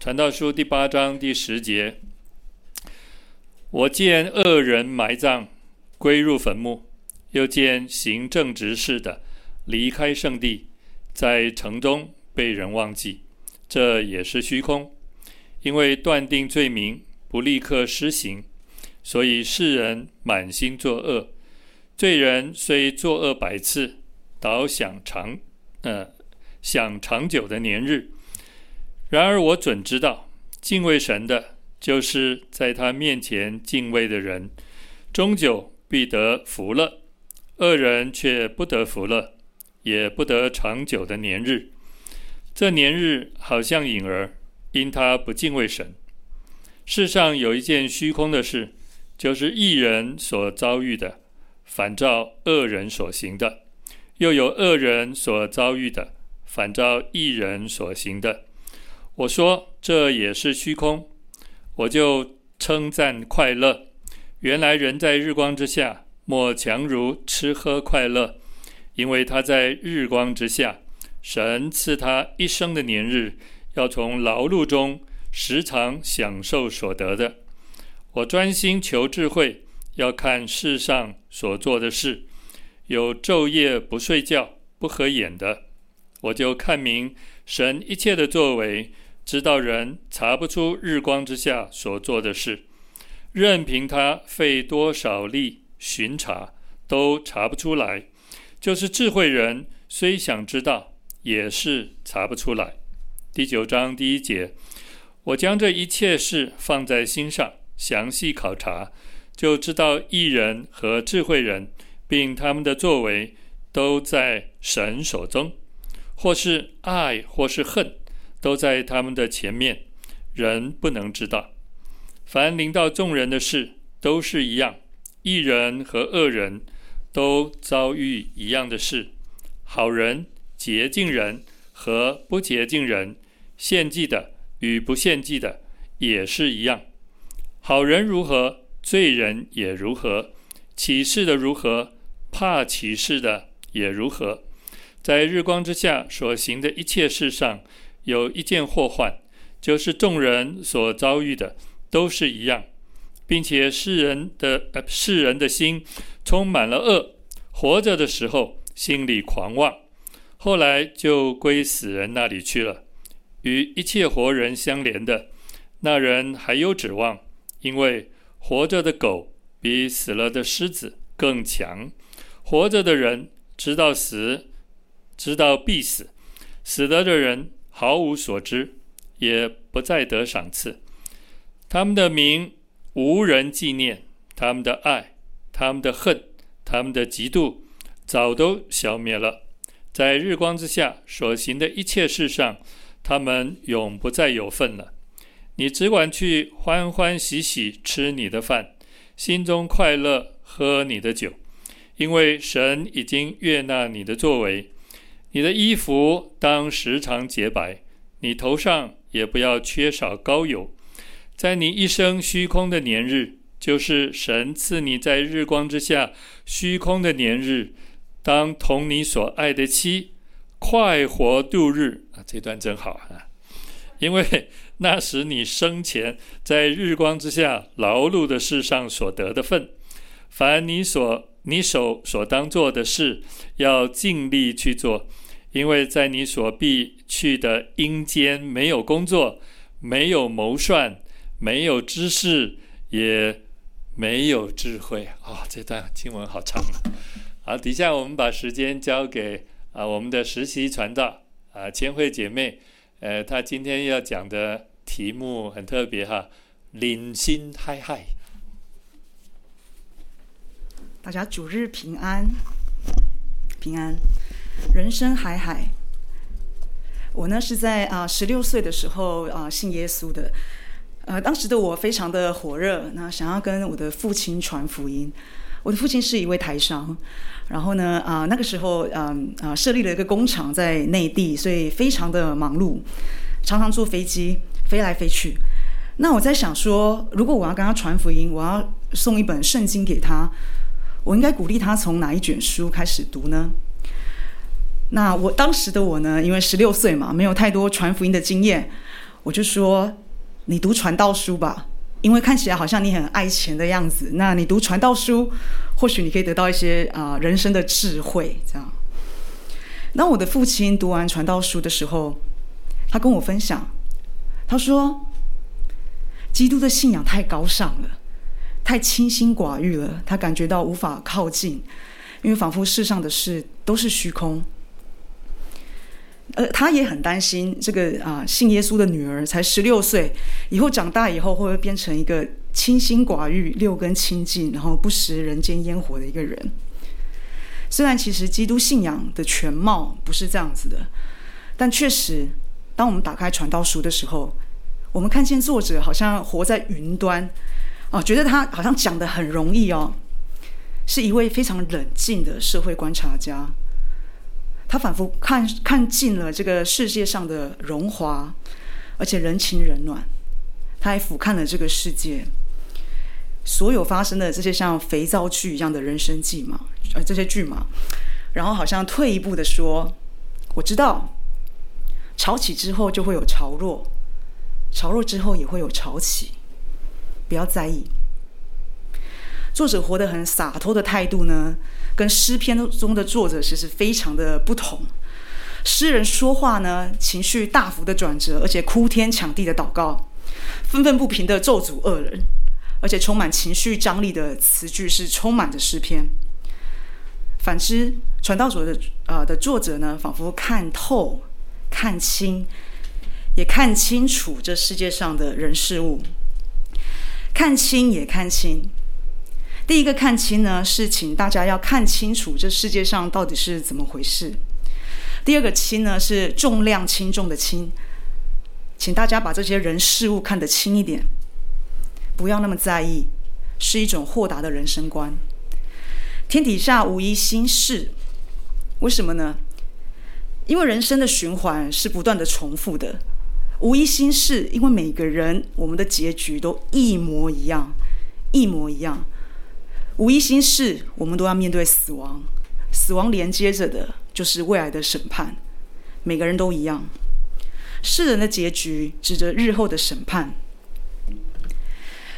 传道书第八章第十节：我见恶人埋葬，归入坟墓；又见行正直事的离开圣地，在城中被人忘记。这也是虚空，因为断定罪名不立刻施行，所以世人满心作恶。罪人虽作恶百次，倒享长，呃，享长久的年日。然而我准知道，敬畏神的，就是在他面前敬畏的人，终久必得福乐；恶人却不得福乐，也不得长久的年日。这年日好像影儿，因他不敬畏神。世上有一件虚空的事，就是一人所遭遇的，反照恶人所行的；又有恶人所遭遇的，反照一人所行的。我说这也是虚空，我就称赞快乐。原来人在日光之下，莫强如吃喝快乐，因为他在日光之下。神赐他一生的年日，要从劳碌中时常享受所得的。我专心求智慧，要看世上所做的事，有昼夜不睡觉、不合眼的，我就看明神一切的作为，知道人查不出日光之下所做的事，任凭他费多少力寻查，都查不出来。就是智慧人虽想知道。也是查不出来。第九章第一节，我将这一切事放在心上，详细考察，就知道义人和智慧人，并他们的作为，都在神手中，或是爱，或是恨，都在他们的前面，人不能知道。凡临到众人的事，都是一样，一人和恶人都遭遇一样的事，好人。洁净人和不洁净人，献祭的与不献祭的也是一样。好人如何，罪人也如何；起誓的如何，怕起誓的也如何。在日光之下所行的一切事上，有一件祸患，就是众人所遭遇的都是一样，并且世人的呃世人的心充满了恶，活着的时候心里狂妄。后来就归死人那里去了。与一切活人相连的那人还有指望，因为活着的狗比死了的狮子更强。活着的人直到死，直到必死；死了的人毫无所知，也不再得赏赐。他们的名无人纪念，他们的爱、他们的恨、他们的嫉妒，早都消灭了。在日光之下所行的一切事上，他们永不再有份了。你只管去欢欢喜喜吃你的饭，心中快乐喝你的酒，因为神已经悦纳你的作为。你的衣服当时常洁白，你头上也不要缺少膏油。在你一生虚空的年日，就是神赐你在日光之下虚空的年日。当同你所爱的妻快活度日啊，这段真好啊！因为那时你生前在日光之下劳碌的世上所得的分，凡你所你手所当做的事，要尽力去做，因为在你所必去的阴间没有工作，没有谋算，没有知识，也没有智慧啊、这段经文好长啊。好，底下我们把时间交给啊我们的实习传道啊千惠姐妹，呃，她今天要讲的题目很特别哈，领心嗨嗨。大家主日平安，平安。人生海海，我呢是在啊十六岁的时候啊信耶稣的，呃，当时的我非常的火热，那想要跟我的父亲传福音。我的父亲是一位台商。然后呢，啊、那个时候，嗯，啊，设立了一个工厂在内地，所以非常的忙碌，常常坐飞机飞来飞去。那我在想说，如果我要跟他传福音，我要送一本圣经给他，我应该鼓励他从哪一卷书开始读呢？那我当时的我呢，因为十六岁嘛，没有太多传福音的经验，我就说：“你读传道书吧，因为看起来好像你很爱钱的样子。那你读传道书，或许你可以得到一些啊、人生的智慧。”这样。当我的父亲读完传道书的时候，他跟我分享，他说：“基督的信仰太高尚了，太清心寡欲了，他感觉到无法靠近，因为仿佛世上的事都是虚空。”呃，他也很担心这个啊，信耶稣的女儿才十六岁，以后长大以后会不会变成一个清心寡欲、六根清净，然后不食人间烟火的一个人？虽然其实基督信仰的全貌不是这样子的，但确实，当我们打开传道书的时候，我们看见作者好像活在云端，哦，觉得他好像讲的很容易哦，是一位非常冷静的社会观察家，他仿佛看看尽了这个世界上的荣华，而且人情冷暖，他还俯瞰了这个世界。所有发生的这些像肥皂剧一样的人生剧嘛，呃，这些剧嘛，然后好像退一步的说，我知道，潮起之后就会有潮落，潮落之后也会有潮起，不要在意。作者活得很洒脱的态度呢，跟诗篇中的作者其实非常的不同。诗人说话呢，情绪大幅的转折，而且哭天抢地的祷告，愤愤不平的咒诅恶人。而且充满情绪张力的词句是充满着诗篇。反之，传道者的、呃、的作者呢，仿佛看透、看清，也看清楚这世界上的人事物。看清也看清。第一个看清呢，是请大家要看清楚这世界上到底是怎么回事。第二个清呢，是重量轻重的轻，请大家把这些人事物看得轻一点。不要那么在意，是一种豁达的人生观。天底下无一新事，为什么呢？因为人生的循环是不断的重复的。无一心事，因为每个人我们的结局都一模一样，一模一样。无一心事，我们都要面对死亡，死亡连接着的就是未来的审判。每个人都一样，世人的结局指着日后的审判。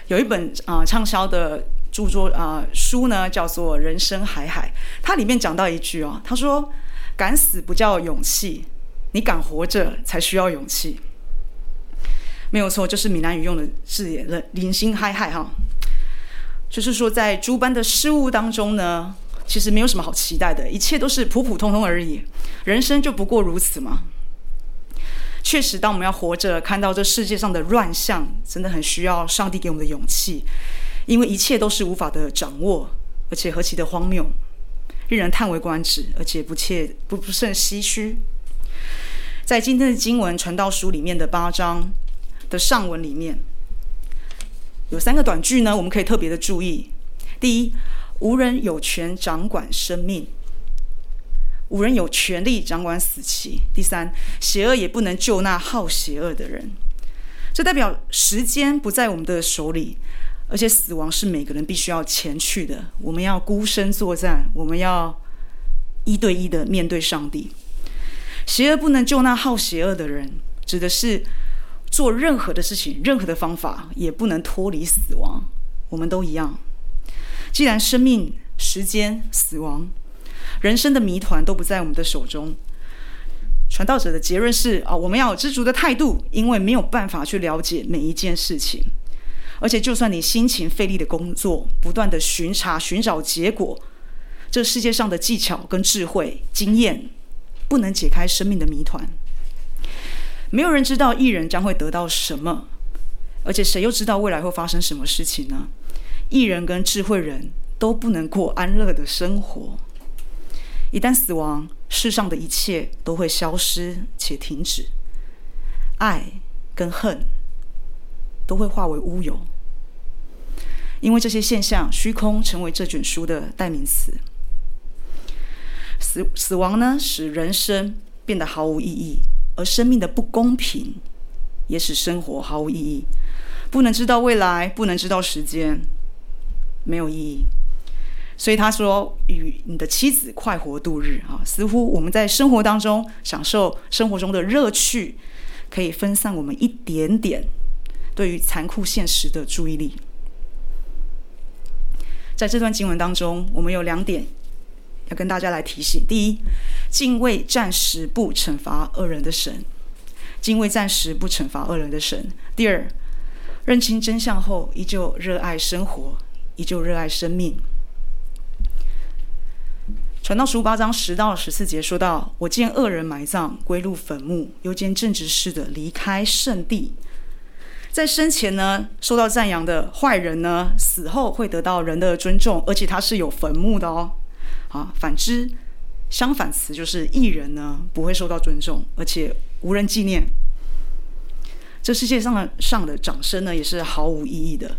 有一本啊、畅销的著作啊、书呢，叫做《人生海海》。它里面讲到一句啊、他说：“敢死不叫勇气，你敢活着才需要勇气。”没有错，就是闽南语用的字眼了。人生海海哈，就是说在诸般的事物当中呢，其实没有什么好期待的，一切都是普普通通而已。人生就不过如此嘛。确实，当我们要活着，看到这世界上的乱象，真的很需要上帝给我们的勇气，因为一切都是无法的掌握，而且何其的荒谬，令人叹为观止，而且不切不不甚唏嘘。在今天的经文《传道书》里面的八章的上文里面，有三个短句呢，我们可以特别的注意。第一，无人有权掌管生命。无人有权利掌管死期。第三，邪恶也不能救那好邪恶的人。这代表时间不在我们的手里，而且死亡是每个人必须要前去的。我们要孤身作战，我们要一对一的面对上帝。邪恶不能救那好邪恶的人，指的是做任何的事情、任何的方法也不能脱离死亡。我们都一样。既然生命、时间、死亡。人生的谜团都不在我们的手中。传道者的结论是：啊，我们要有知足的态度，因为没有办法去了解每一件事情。而且，就算你辛勤费力的工作，不断的巡查、寻找结果，这世界上的技巧跟智慧、经验，不能解开生命的谜团。没有人知道艺人将会得到什么，而且谁又知道未来会发生什么事情呢？艺人跟智慧人都不能过安乐的生活。一旦死亡，世上的一切都会消失且停止，爱跟恨都会化为乌有，因为这些现象，虚空成为这卷书的代名词。死死亡呢，使人生变得毫无意义，而生命的不公平也使生活毫无意义。不能知道未来，不能知道时间，没有意义。所以他说：“与你的妻子快活度日啊，似乎我们在生活当中享受生活中的乐趣，可以分散我们一点点对于残酷现实的注意力。在这段经文当中，我们有两点跟大家来提醒：第一，敬畏暂时不惩罚恶人的神；敬畏暂时不惩罚恶人的神。第二，认清真相后，依旧热爱生活，依旧热爱生命。传道十五八章十到十四节说到：“我见恶人埋葬，归入坟墓；又见正直事的离开圣地。”在生前呢，受到赞扬的坏人呢，死后会得到人的尊重，而且他是有坟墓的哦。啊，反之，相反词就是艺人呢，不会受到尊重，而且无人纪念。这世界上的上的掌声呢，也是毫无意义的。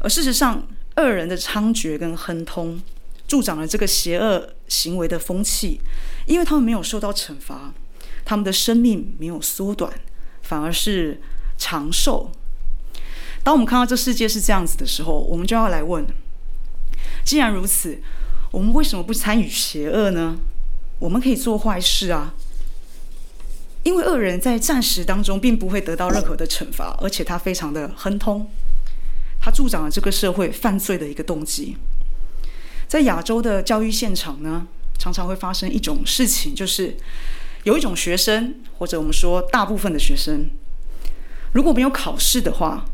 而事实上，恶人的猖獗跟亨通，助长了这个邪恶行为的风气，因为他们没有受到惩罚，他们的生命没有缩短，反而是。长寿。当我们看到这世界是这样子的时候，我们就要来问：既然如此，我们为什么不参与邪恶呢？我们可以做坏事啊，因为恶人在暂时当中并不会得到任何的惩罚，而且他非常的亨通，他助长了这个社会犯罪的一个动机。在亚洲的教育现场呢，常常会发生一种事情，就是有一种学生，或者我们说大部分的学生。如果没有考试的话，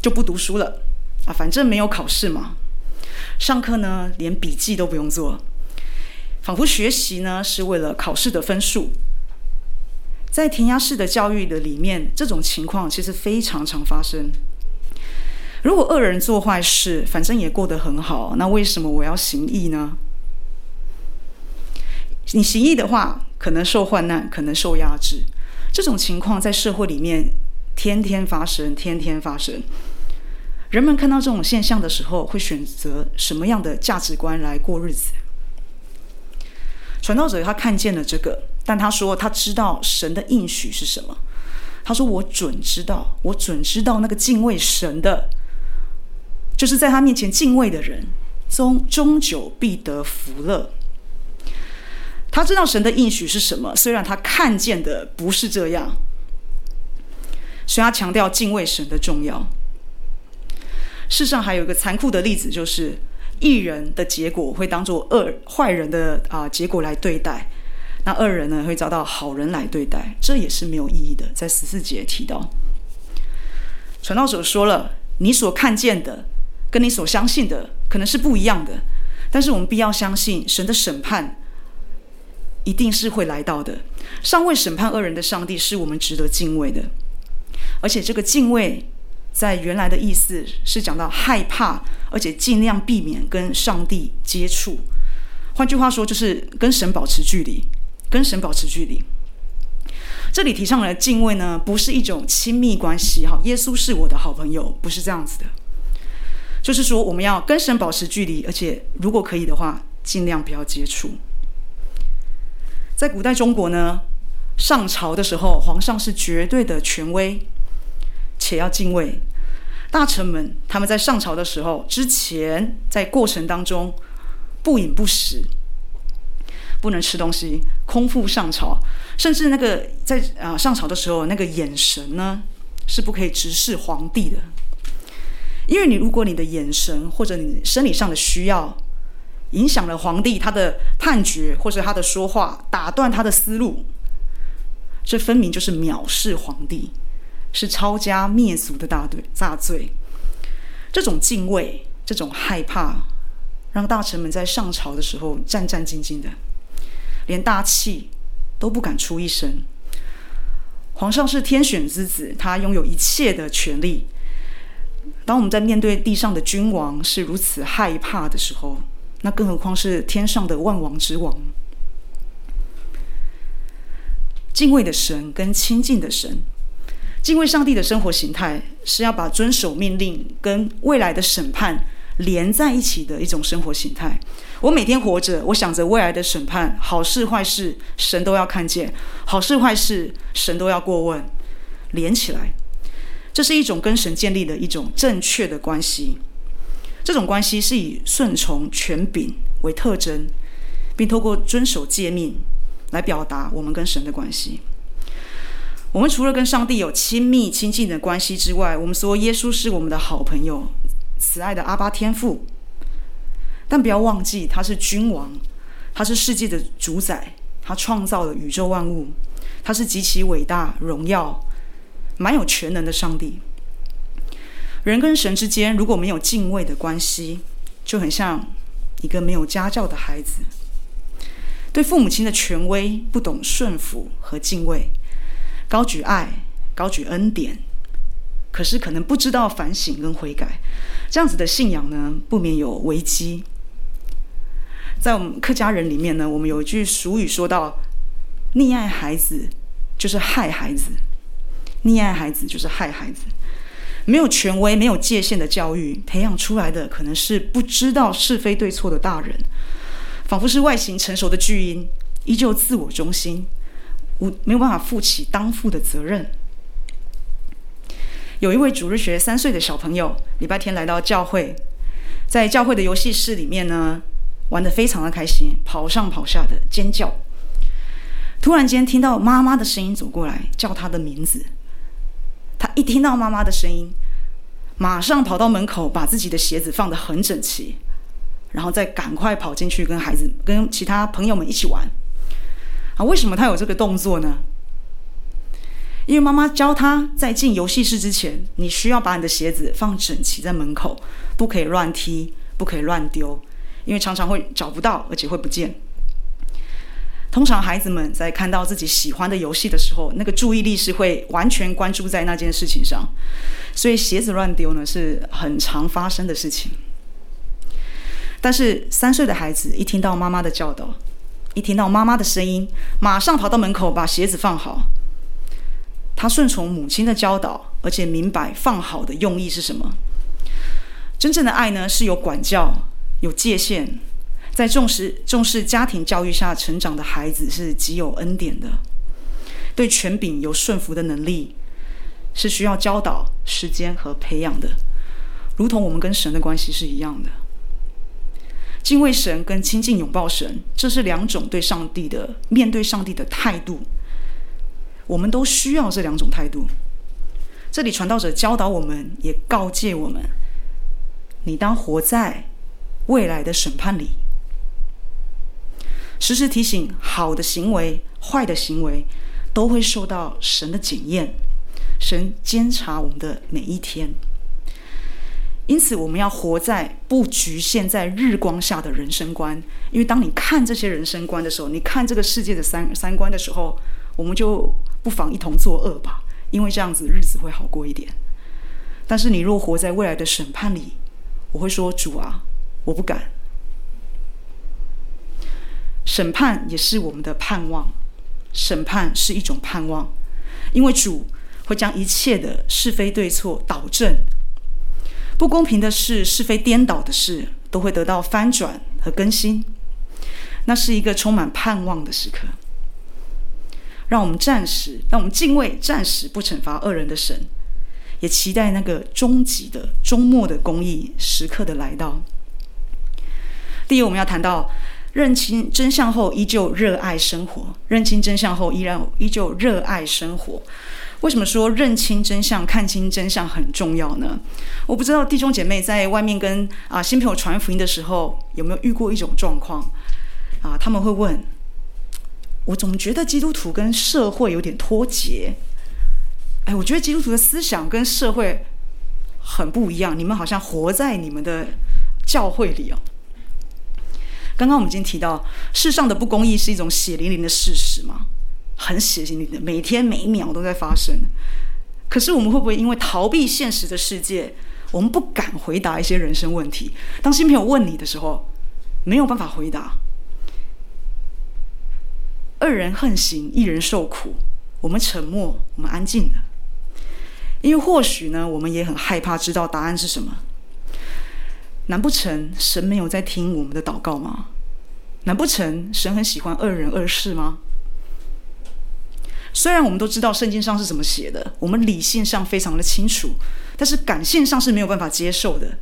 就不读书了啊！反正没有考试嘛，上课呢连笔记都不用做，仿佛学习呢是为了考试的分数。在填鸭式的教育的里面，这种情况其实非常常发生。如果恶人做坏事，反正也过得很好，那为什么我要行义呢？你行义的话，可能受患难，可能受压制。这种情况在社会里面。天天发生，天天发生。人们看到这种现象的时候，会选择什么样的价值观来过日子？传道者他看见了这个，但他说他知道神的应许是什么。他说：“我准知道，我准知道那个敬畏神的，就是在他面前敬畏的人，终终久必得福乐。”他知道神的应许是什么，虽然他看见的不是这样。所以他强调敬畏神的重要。世上还有一个残酷的例子，就是义人的结果会当做恶坏人的啊结果来对待，那恶人呢会遭到好人来对待，这也是没有意义的。在十四节提到，传道者说了，你所看见的跟你所相信的可能是不一样的，但是我们必要相信神的审判一定是会来到的。尚未审判恶人的上帝是我们值得敬畏的。而且这个敬畏，在原来的意思是讲到害怕，而且尽量避免跟上帝接触。换句话说，就是跟神保持距离，跟神保持距离。这里提倡的敬畏呢，不是一种亲密关系，哈，耶稣是我的好朋友，不是这样子的。就是说，我们要跟神保持距离，而且如果可以的话，尽量不要接触。在古代中国呢，上朝的时候，皇上是绝对的权威。且要敬畏。大臣们，他们在上朝的时候，之前在过程当中不饮不食，不能吃东西，空腹上朝，甚至那个在啊、上朝的时候，那个眼神呢是不可以直视皇帝的，因为你如果你的眼神或者你生理上的需要影响了皇帝他的判决或者他的说话，打断他的思路，这分明就是藐视皇帝。是抄家灭族的大罪大罪，这种敬畏，这种害怕，让大臣们在上朝的时候战战兢兢的，连大气都不敢出一声。皇上是天选之子，他拥有一切的权利。当我们在面对地上的君王是如此害怕的时候，那更何况是天上的万王之王？敬畏的神跟亲近的神。敬畏上帝的生活形态，是要把遵守命令跟未来的审判连在一起的一种生活形态。我每天活着，我想着未来的审判，好事坏事，神都要看见；好事坏事，神都要过问，连起来。这是一种跟神建立的一种正确的关系。这种关系是以顺从权柄为特征，并透过遵守诫命来表达我们跟神的关系。我们除了跟上帝有亲密亲近的关系之外，我们说耶稣是我们的好朋友，慈爱的阿爸天父。但不要忘记，他是君王，他是世界的主宰，他创造了宇宙万物，他是极其伟大、荣耀、蛮有全能的上帝。人跟神之间如果没有敬畏的关系，就很像一个没有家教的孩子，对父母亲的权威不懂顺服和敬畏。高举爱，高举恩典，可是可能不知道反省跟悔改，这样子的信仰呢，不免有危机。在我们客家人里面呢，我们有一句俗语说到：“溺爱孩子就是害孩子，溺爱孩子就是害孩子。”没有权威、没有界限的教育，培养出来的可能是不知道是非对错的大人，仿佛是外形成熟的巨婴，依旧自我中心。我没有办法负起当父的责任。有一位主日学三岁的小朋友，礼拜天来到教会，在教会的游戏室里面呢，玩得非常的开心，跑上跑下的尖叫。突然间听到妈妈的声音走过来，叫他的名字。他一听到妈妈的声音，马上跑到门口，把自己的鞋子放得很整齐，然后再赶快跑进去跟孩子、跟其他朋友们一起玩。啊，为什么他有这个动作呢？因为妈妈教他在进游戏室之前，你需要把你的鞋子放整齐在门口，不可以乱踢，不可以乱丢，因为常常会找不到，而且会不见。通常孩子们在看到自己喜欢的游戏的时候，那个注意力是会完全关注在那件事情上，所以鞋子乱丢呢是很常发生的事情。但是三岁的孩子一听到妈妈的教导，一听到妈妈的声音，马上跑到门口把鞋子放好。他顺从母亲的教导，而且明白放好的用意是什么。真正的爱呢，是有管教、有界限，在重视重视家庭教育下成长的孩子是极有恩典的。对权柄有顺服的能力，是需要教导、时间和培养的，如同我们跟神的关系是一样的。敬畏神跟亲近拥抱神，这是两种对上帝的面对上帝的态度。我们都需要这两种态度。这里传道者教导我们，也告诫我们：你当活在未来的审判里，时时提醒好的行为、坏的行为都会受到神的检验，神监察我们的每一天。因此，我们要活在不局限在日光下的人生观。因为当你看这些人生观的时候，你看这个世界的三三观的时候，我们就不妨一同作恶吧，因为这样子日子会好过一点。但是，你若活在未来的审判里，我会说：“主啊，我不敢。”审判也是我们的盼望，审判是一种盼望，因为主会将一切的是非对错导正。不公平的事，是非颠倒的事，都会得到翻转和更新。那是一个充满盼望的时刻。让我们暂时，让我们敬畏暂时不惩罚恶人的神，也期待那个终极的、终末的公义时刻的来到。第一，我们要谈到认清真相后，依旧热爱生活。认清真相后，依然依旧热爱生活。为什么说认清真相、看清真相很重要呢？我不知道弟兄姐妹在外面跟啊新朋友传福音的时候，有没有遇过一种状况啊？他们会问：我总觉得基督徒跟社会有点脱节。哎，我觉得基督徒的思想跟社会很不一样。你们好像活在你们的教会里哦。刚刚我们已经提到，世上的不公义是一种血淋淋的事实嘛？很血腥的，每天每一秒都在发生。可是我们会不会因为逃避现实的世界，我们不敢回答一些人生问题？当新朋友问你的时候，没有办法回答。二人横行，一人受苦，我们沉默，我们安静的，因为或许呢，我们也很害怕知道答案是什么。难不成神没有在听我们的祷告吗？难不成神很喜欢二人二事吗？虽然我们都知道圣经上是怎么写的，我们理性上非常的清楚，但是感性上是没有办法接受的。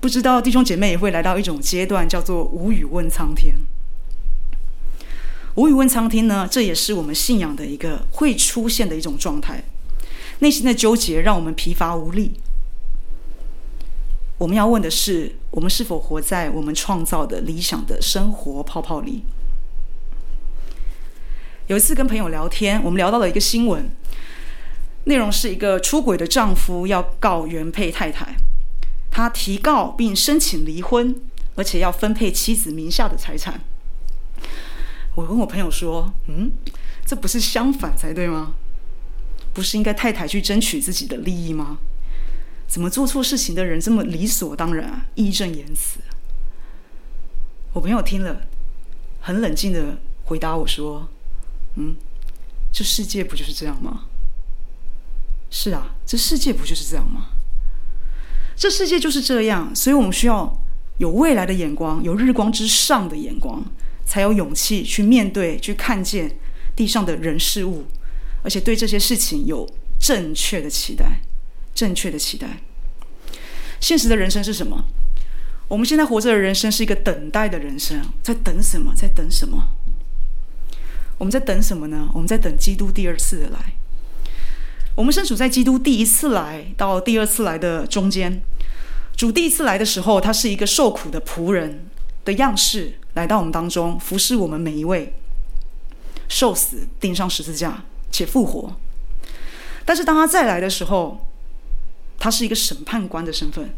不知道弟兄姐妹也会来到一种阶段，叫做无语问苍天。无语问苍天呢，这也是我们信仰的一个会出现的一种状态。内心的纠结让我们疲乏无力。我们要问的是：我们是否活在我们创造的理想的生活泡泡里？有一次跟朋友聊天，我们聊到了一个新闻，内容是一个出轨的丈夫要告原配太太，他提告并申请离婚，而且要分配妻子名下的财产。我跟我朋友说：“嗯，这不是相反才对吗？不是应该太太去争取自己的利益吗？怎么做错事情的人这么理所当然啊，义正言辞？”我朋友听了，很冷静地回答我说：“嗯，这世界不就是这样吗？是啊，这世界不就是这样吗？这世界就是这样，所以我们需要有未来的眼光，有日光之上的眼光。”才有勇气去面对、去看见地上的人事物，而且对这些事情有正确的期待。正确的期待。现实的人生是什么？我们现在活着的人生是一个等待的人生，在等什么？在等什么？我们在等什么呢？我们在等基督第二次的来。我们身处在基督第一次来到第二次来的中间。主第一次来的时候，他是一个受苦的仆人的样式。来到我们当中，服侍我们每一位，受死、钉上十字架且复活。但是当他再来的时候，他是一个审判官的身份。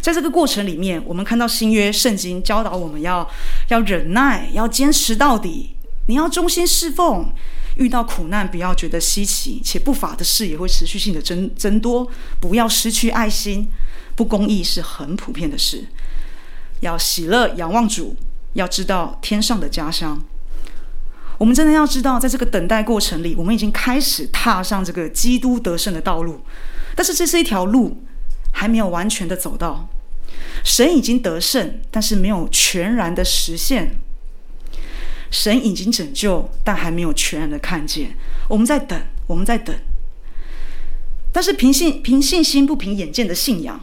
在这个过程里面，我们看到新约圣经教导我们要要忍耐，要坚持到底。你要忠心侍奉，遇到苦难不要觉得稀奇，且不法的事也会持续性的增增多。不要失去爱心，不公义是很普遍的事。要喜乐，仰望主，要知道天上的家乡。我们真的要知道，在这个等待过程里，我们已经开始踏上这个基督得胜的道路。但是这是一条路，还没有完全的走到。神已经得胜，但是没有全然的实现。神已经拯救，但还没有全然的看见。我们在等，我们在等。但是凭信凭信心不凭眼见的信仰，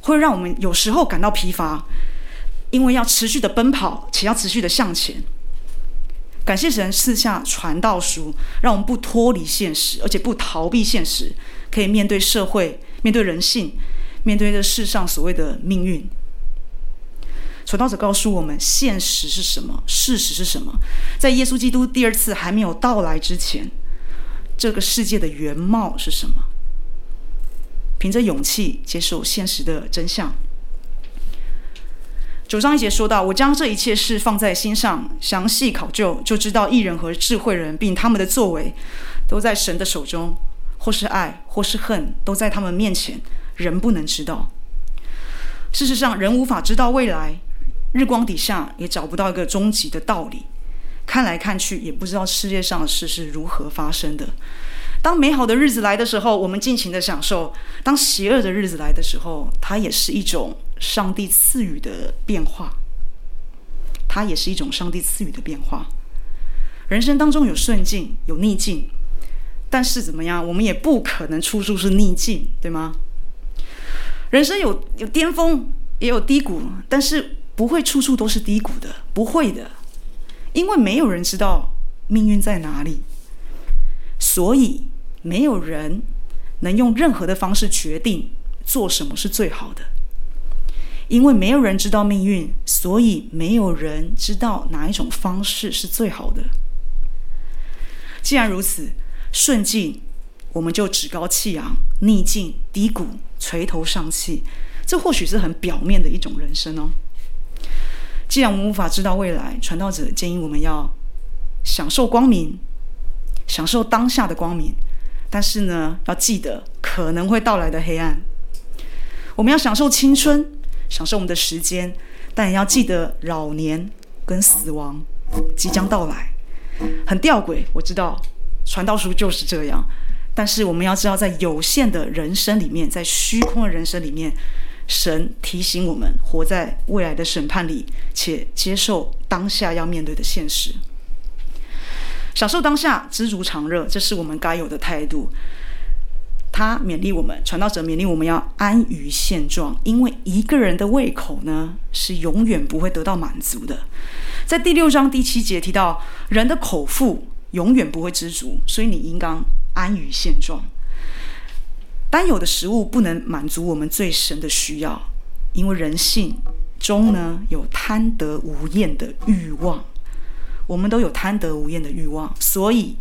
会让我们有时候感到疲乏。因为要持续的奔跑，且要持续的向前。感谢神赐下传道书，让我们不脱离现实，而且不逃避现实，可以面对社会，面对人性，面对这世上所谓的命运。传道者告诉我们，现实是什么？事实是什么？在耶稣基督第二次还没有到来之前，这个世界的原貌是什么？凭着勇气接受现实的真相。九章一节说到：“我将这一切事放在心上，详细考究，就知道艺人和智慧人，并他们的作为，都在神的手中。或是爱，或是恨，都在他们面前，人不能知道。事实上，人无法知道未来，日光底下也找不到一个终极的道理。看来看去，也不知道世界上的事是如何发生的。当美好的日子来的时候，我们尽情的享受；当邪恶的日子来的时候，它也是一种。”上帝赐予的变化，它也是一种上帝赐予的变化。人生当中有顺境，有逆境，但是怎么样，我们也不可能处处是逆境，对吗？人生有有巅峰，也有低谷，但是不会处处都是低谷的，不会的，因为没有人知道命运在哪里，所以没有人能用任何的方式决定做什么是最好的。因为没有人知道命运，所以没有人知道哪一种方式是最好的。既然如此，顺境我们就趾高气扬，逆境低谷垂头丧气，这或许是很表面的一种人生哦。既然我们无法知道未来，传道者建议我们要享受光明，享受当下的光明，但是呢，要记得可能会到来的黑暗。我们要享受青春。享受我们的时间，但也要记得老年跟死亡即将到来。很吊诡，我知道传道书就是这样。但是我们要知道，在有限的人生里面，在虚空的人生里面，神提醒我们活在未来的审判里，且接受当下要面对的现实。享受当下，知足常乐，这是我们该有的态度。他勉励我们，传道者勉励我们要安于现状，因为一个人的胃口呢是永远不会得到满足的。在第六章第七节提到，人的口腹永远不会知足，所以你应当安于现状。单有的食物不能满足我们最深的需要，因为人性中呢有贪得无厌的欲望，我们都有贪得无厌的欲望，所以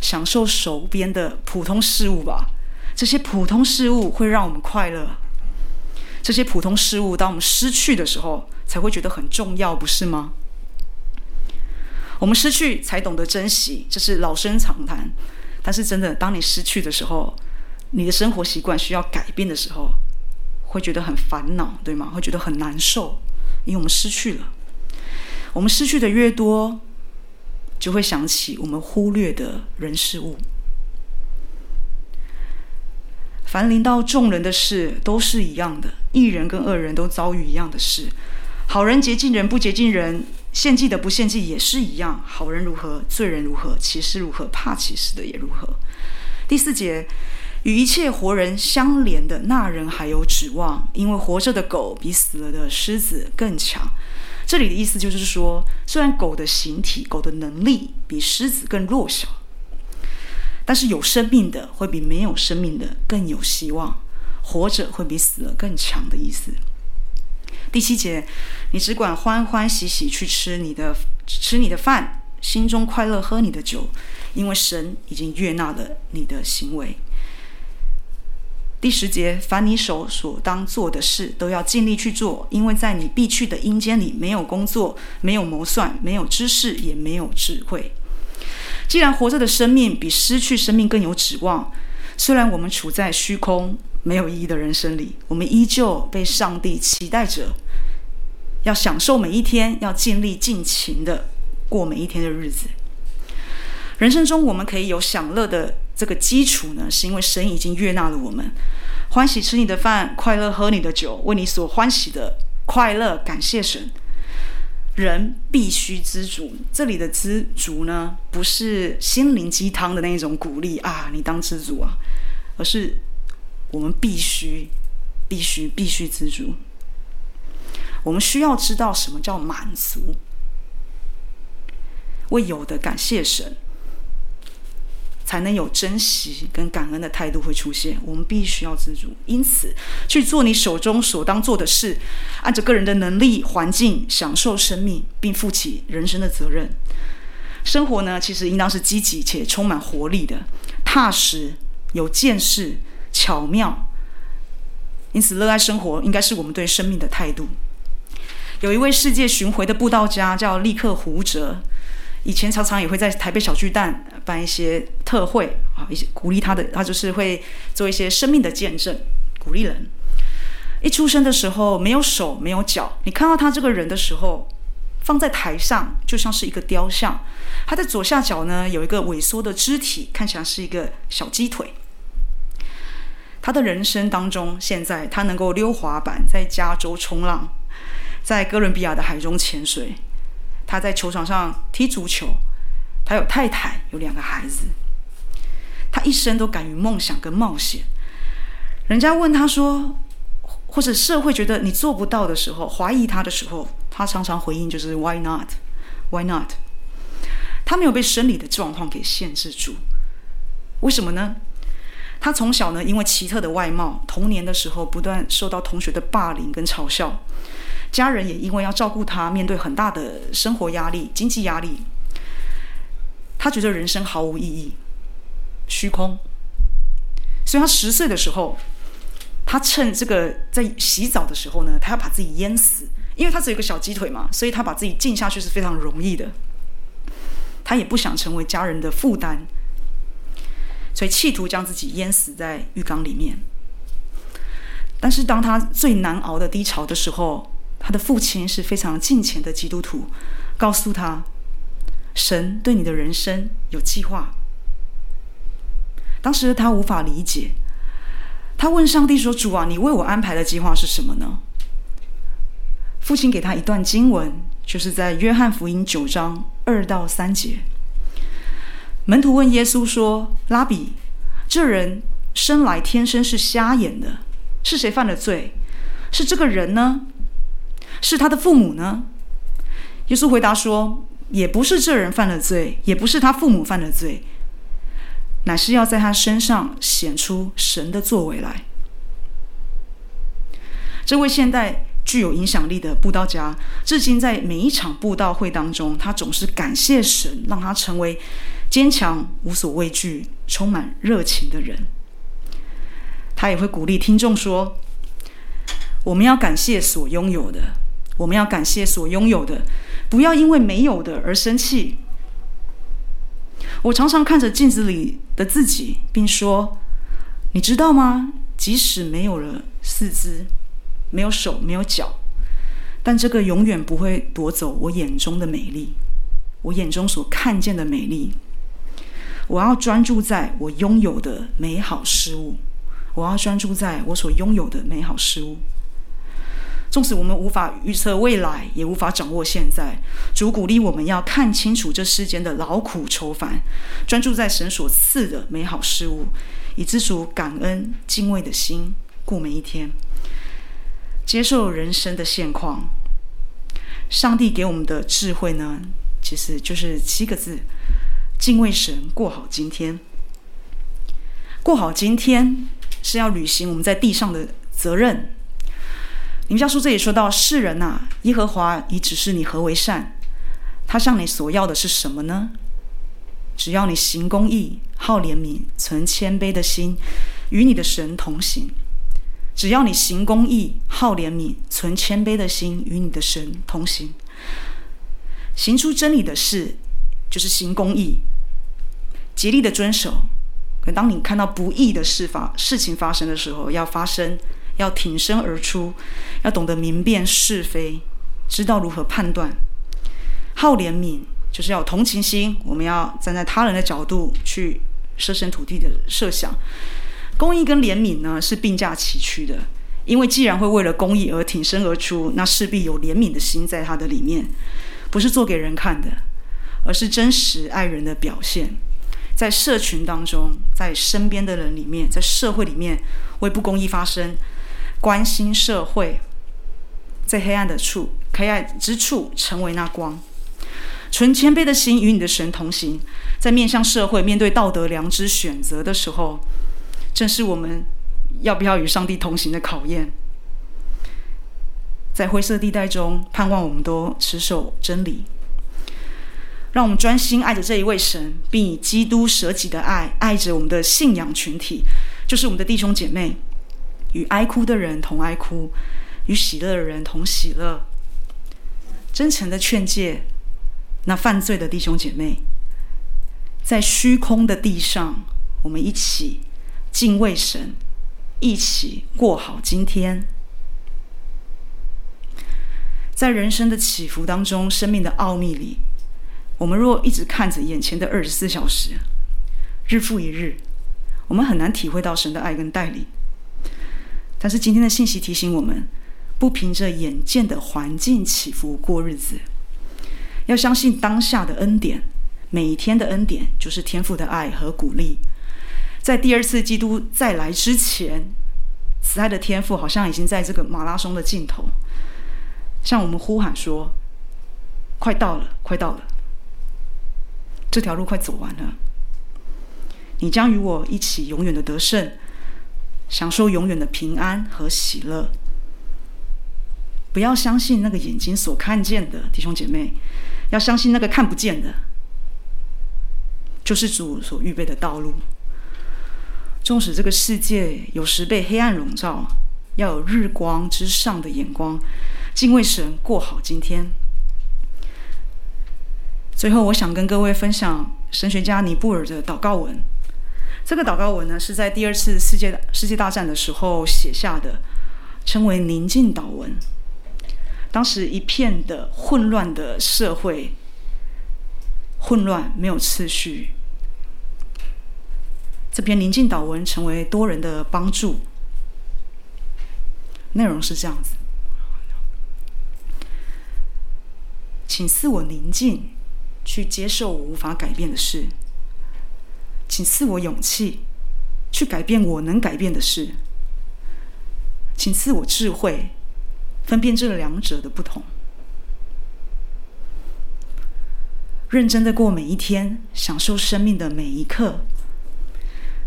享受手边的普通事物吧。这些普通事物会让我们快乐，这些普通事物当我们失去的时候，才会觉得很重要，不是吗？我们失去才懂得珍惜，这是老生常谈。但是真的，当你失去的时候，你的生活习惯需要改变的时候，会觉得很烦恼，对吗？会觉得很难受，因为我们失去了。我们失去的越多，就会想起我们忽略的人事物。凡临到众人的事都是一样的，一人跟二人都遭遇一样的事。好人洁净人，不洁净人，献祭的不献祭也是一样。好人如何，罪人如何，启示如何，怕启示的也如何。第四节，与一切活人相连的那人还有指望，因为活着的狗比死了的狮子更强。这里的意思就是说，虽然狗的形体、狗的能力比狮子更弱小。但是有生命的会比没有生命的更有希望，活着会比死了更强的意思。第七节，你只管欢欢喜喜去吃你的吃你的饭，心中快乐喝你的酒，因为神已经悦纳了你的行为。第十节，凡你手所当做的事，都要尽力去做，因为在你必去的阴间里，没有工作，没有谋算，没有知识，也没有智慧。既然活着的生命比失去生命更有指望，虽然我们处在虚空、没有意义的人生里，我们依旧被上帝期待着，要享受每一天，要尽力尽情的过每一天的日子。人生中我们可以有享乐的这个基础呢，是因为神已经悦纳了我们，欢喜吃你的饭，快乐喝你的酒，为你所欢喜的快乐感谢神。人必须知足。这里的知足呢，不是心灵鸡汤的那种鼓励啊，你当知足啊，而是我们必须、必须、必须知足。我们需要知道什么叫满足，为有的感谢神。才能有珍惜跟感恩的态度会出现。我们必须要知足，因此去做你手中所当做的事，按着个人的能力、环境，享受生命，并负起人生的责任。生活呢，其实应当是积极且充满活力的，踏实、有见识、巧妙。因此，热爱生活应该是我们对生命的态度。有一位世界巡回的布道家叫利克胡哲。以前常常也会在台北小巨蛋办一些特会啊，一些鼓励他的，他就是会做一些生命的见证，鼓励人。一出生的时候没有手没有脚，你看到他这个人的时候，放在台上就像是一个雕像。他的左下角呢有一个萎缩的肢体，看起来是一个小鸡腿。他的人生当中，现在他能够溜滑板，在加州冲浪，在哥伦比亚的海中潜水。他在球场上踢足球，他有太太，有两个孩子。他一生都敢于梦想跟冒险。人家问他说，或者社会觉得你做不到的时候，怀疑他的时候，他常常回应就是 “Why not? Why not?” 他没有被生理的状况给限制住。为什么呢？他从小呢，因为奇特的外貌，童年的时候不断受到同学的霸凌跟嘲笑。家人也因为要照顾他，面对很大的生活压力、经济压力，他觉得人生毫无意义、虚空。所以他十岁的时候，他趁这个在洗澡的时候呢，他要把自己淹死，因为他只有一个小鸡腿嘛，所以他把自己浸下去是非常容易的。他也不想成为家人的负担，所以企图将自己淹死在浴缸里面。但是当他最难熬的低潮的时候，他的父亲是非常敬虔的基督徒，告诉他，神对你的人生有计划。当时他无法理解，他问上帝说：“主啊，你为我安排的计划是什么呢？”父亲给他一段经文，就是在约翰福音九章二到三节。门徒问耶稣说：“拉比，这人生来天生是瞎眼的，是谁犯了罪？是这个人呢？是他的父母呢？耶稣回答说：“也不是这人犯了罪，也不是他父母犯了罪，乃是要在他身上显出神的作为来。”这位现代具有影响力的布道家，至今在每一场布道会当中，他总是感谢神，让他成为坚强、无所畏惧、充满热情的人。他也会鼓励听众说：“我们要感谢所拥有的，我们要感谢所拥有的。”不要因为没有的而生气。我常常看着镜子里的自己，并说：“你知道吗？即使没有了四肢，没有手，没有脚，但这个永远不会夺走我眼中的美丽，我眼中所看见的美丽。我要专注在我拥有的美好事物，我要专注在我所拥有的美好事物。”纵使我们无法预测未来，也无法掌握现在，主鼓励我们要看清楚这世间的劳苦愁烦，专注在神所赐的美好事物，以知足感恩敬畏的心过每一天，接受人生的现况。上帝给我们的智慧呢，其实就是七个字：敬畏神，过好今天。过好今天是要履行我们在地上的责任。弥迦书这里说到：“世人呐，耶和华已指示你何为善，他向你所要的是什么呢？只要你行公义，好怜悯，存谦卑的心，与你的神同行。只要你行公义，好怜悯，存谦卑的心，与你的神同行。行出真理的事，就是行公义，竭力的遵守。可当你看到不义的事发事情发生的时候，要发声。”要挺身而出，要懂得明辨是非，知道如何判断。好怜悯，就是要同情心，我们要站在他人的角度去设身处地的设想。公益跟怜悯呢，是并驾齐驱的，因为既然会为了公益而挺身而出，那势必有怜悯的心在他的里面，不是做给人看的，而是真实爱人的表现。在社群当中，在身边的人里面，在社会里面为不公义发声。关心社会，在黑暗的处、黑暗之处成为那光，存谦卑的心与你的神同行。在面向社会、面对道德良知选择的时候，正是我们要不要与上帝同行的考验。在灰色地带中，盼望我们都持守真理，让我们专心爱着这一位神，并以基督舍己的爱爱着我们的信仰群体，就是我们的弟兄姐妹。与哀哭的人同哀哭，与喜乐的人同喜乐。真诚的劝诫那犯罪的弟兄姐妹，在虚空的地上，我们一起敬畏神，一起过好今天。在人生的起伏当中，生命的奥秘里，我们若一直看着眼前的二十四小时，日复一日，我们很难体会到神的爱跟带领。但是今天的信息提醒我们，不凭着眼见的环境起伏过日子，要相信当下的恩典，每一天的恩典就是天父的爱和鼓励。在第二次基督再来之前，慈爱的天父好像已经在这个马拉松的尽头，向我们呼喊说：“快到了，快到了，这条路快走完了，你将与我一起永远的得胜。”享受永远的平安和喜乐。不要相信那个眼睛所看见的，弟兄姐妹，要相信那个看不见的，就是主所预备的道路。纵使这个世界有时被黑暗笼罩，要有日光之上的眼光，敬畏神，过好今天。最后，我想跟各位分享神学家尼布尔的祷告文。这个祷告文呢，是在第二次世界世界大战的时候写下的，称为“宁静祷文”。当时一片的混乱的社会，混乱没有次序。这篇宁静祷文成为多人的帮助。内容是这样子：请赐我宁静，去接受我无法改变的事。请赐我勇气，去改变我能改变的事。请赐我智慧，分辨这两者的不同。认真的过每一天，享受生命的每一刻，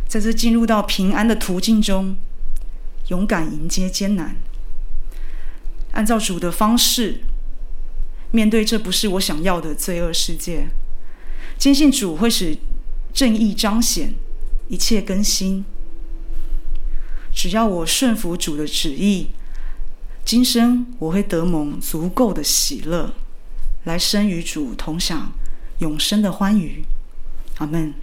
在这进入到平安的途径中，勇敢迎接艰难，按照主的方式面对这不是我想要的罪恶世界，坚信主会使正义彰显，一切更新。只要我顺服主的旨意，今生我会得蒙足够的喜乐，来生与主同享永生的欢愉。阿门。